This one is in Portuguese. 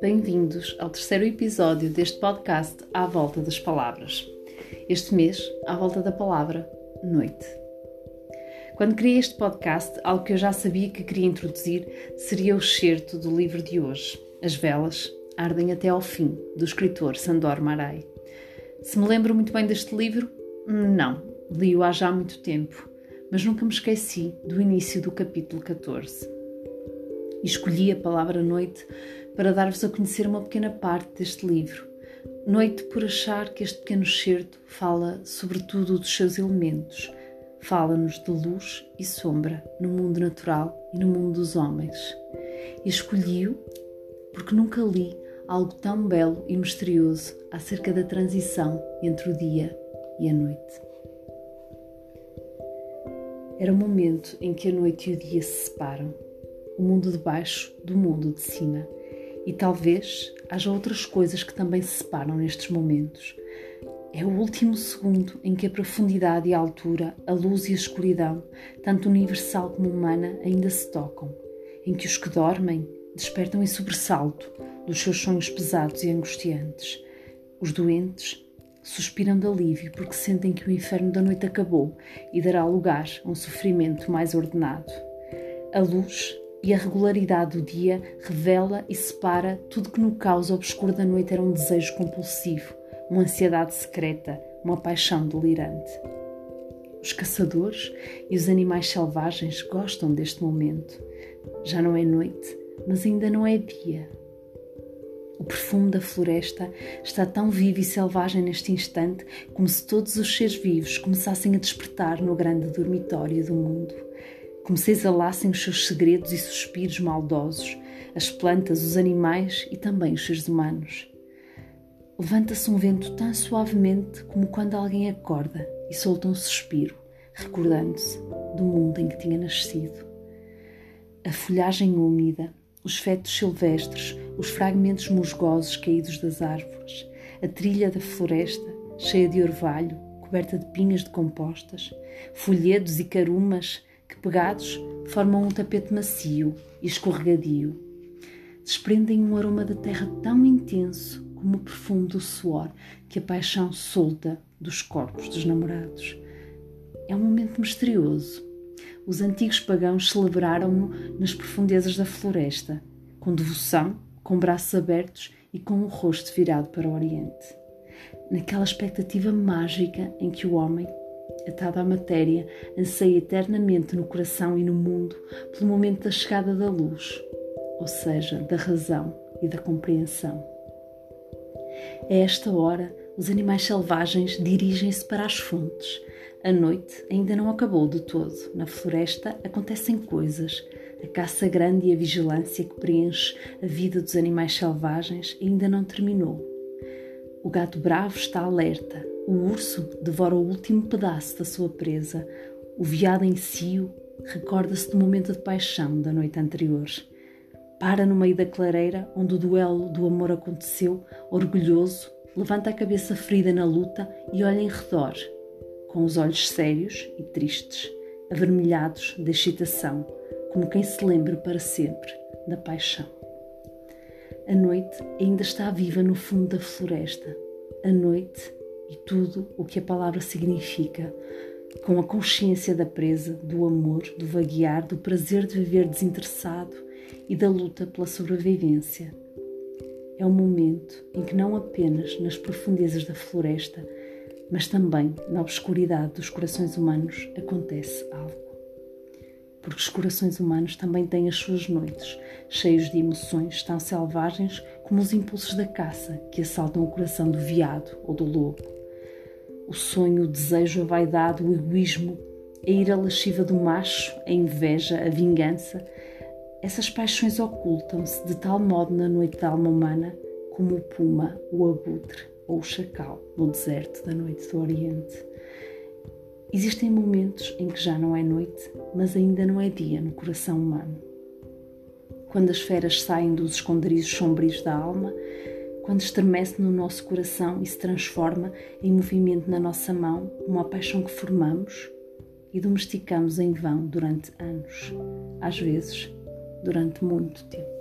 Bem-vindos ao terceiro episódio deste podcast À Volta das Palavras. Este mês, à volta da palavra noite. Quando criei este podcast, algo que eu já sabia que queria introduzir seria o excerto do livro de hoje, As Velas Ardem até ao Fim, do escritor Sandor Marai. Se me lembro muito bem deste livro, não, li-o há já muito tempo, mas nunca me esqueci do início do capítulo 14. E escolhi a palavra noite para dar-vos a conhecer uma pequena parte deste livro. Noite por achar que este pequeno excerto fala sobretudo dos seus elementos. Fala-nos de luz e sombra no mundo natural e no mundo dos homens. Escolhi-o porque nunca li algo tão belo e misterioso acerca da transição entre o dia e a noite. Era o momento em que a noite e o dia se separam, o mundo de baixo do mundo de cima e talvez haja outras coisas que também se separam nestes momentos. É o último segundo em que a profundidade e a altura, a luz e a escuridão, tanto universal como humana, ainda se tocam, em que os que dormem despertam em sobressalto dos seus sonhos pesados e angustiantes. Os doentes suspiram de alívio porque sentem que o inferno da noite acabou e dará lugar a um sofrimento mais ordenado. A luz e a regularidade do dia revela e separa tudo que no caos obscuro da noite era um desejo compulsivo, uma ansiedade secreta, uma paixão delirante. Os caçadores e os animais selvagens gostam deste momento. Já não é noite, mas ainda não é dia. O perfume da floresta está tão vivo e selvagem neste instante como se todos os seres vivos começassem a despertar no grande dormitório do mundo como se exalassem os seus segredos e suspiros maldosos, as plantas, os animais e também os seres humanos. Levanta-se um vento tão suavemente como quando alguém acorda e solta um suspiro, recordando-se do mundo em que tinha nascido. A folhagem úmida, os fetos silvestres, os fragmentos musgosos caídos das árvores, a trilha da floresta, cheia de orvalho, coberta de pinhas decompostas, folhedos e carumas que, pegados, formam um tapete macio e escorregadio. Desprendem um aroma da terra tão intenso como o perfume do suor que a paixão solta dos corpos dos namorados. É um momento misterioso. Os antigos pagãos celebraram-no nas profundezas da floresta, com devoção, com braços abertos e com o rosto virado para o Oriente. Naquela expectativa mágica em que o homem, atado à matéria, anseia eternamente no coração e no mundo pelo momento da chegada da luz, ou seja, da razão e da compreensão. A esta hora, os animais selvagens dirigem-se para as fontes. A noite ainda não acabou de todo. Na floresta acontecem coisas. A caça grande e a vigilância que preenche a vida dos animais selvagens ainda não terminou. O gato bravo está alerta, o urso devora o último pedaço da sua presa. O veado em cio recorda-se do momento de paixão da noite anterior. Para no meio da clareira onde o duelo do amor aconteceu, orgulhoso, levanta a cabeça ferida na luta e olha em redor, com os olhos sérios e tristes, avermelhados de excitação, como quem se lembra para sempre da paixão. A noite ainda está viva no fundo da floresta. A noite e tudo o que a palavra significa, com a consciência da presa, do amor, do vaguear, do prazer de viver desinteressado e da luta pela sobrevivência. É um momento em que não apenas nas profundezas da floresta, mas também na obscuridade dos corações humanos acontece algo. Porque os corações humanos também têm as suas noites, cheios de emoções tão selvagens como os impulsos da caça que assaltam o coração do veado ou do lobo o sonho, o desejo, a vaidade, o egoísmo, a ira lasciva do macho, a inveja, a vingança. Essas paixões ocultam-se de tal modo na noite da alma humana como o puma, o abutre ou o chacal no deserto da noite do Oriente. Existem momentos em que já não é noite, mas ainda não é dia no coração humano. Quando as feras saem dos esconderijos sombrios da alma, quando estremece no nosso coração e se transforma em movimento na nossa mão, uma paixão que formamos, e domesticamos em vão durante anos, às vezes durante muito tempo.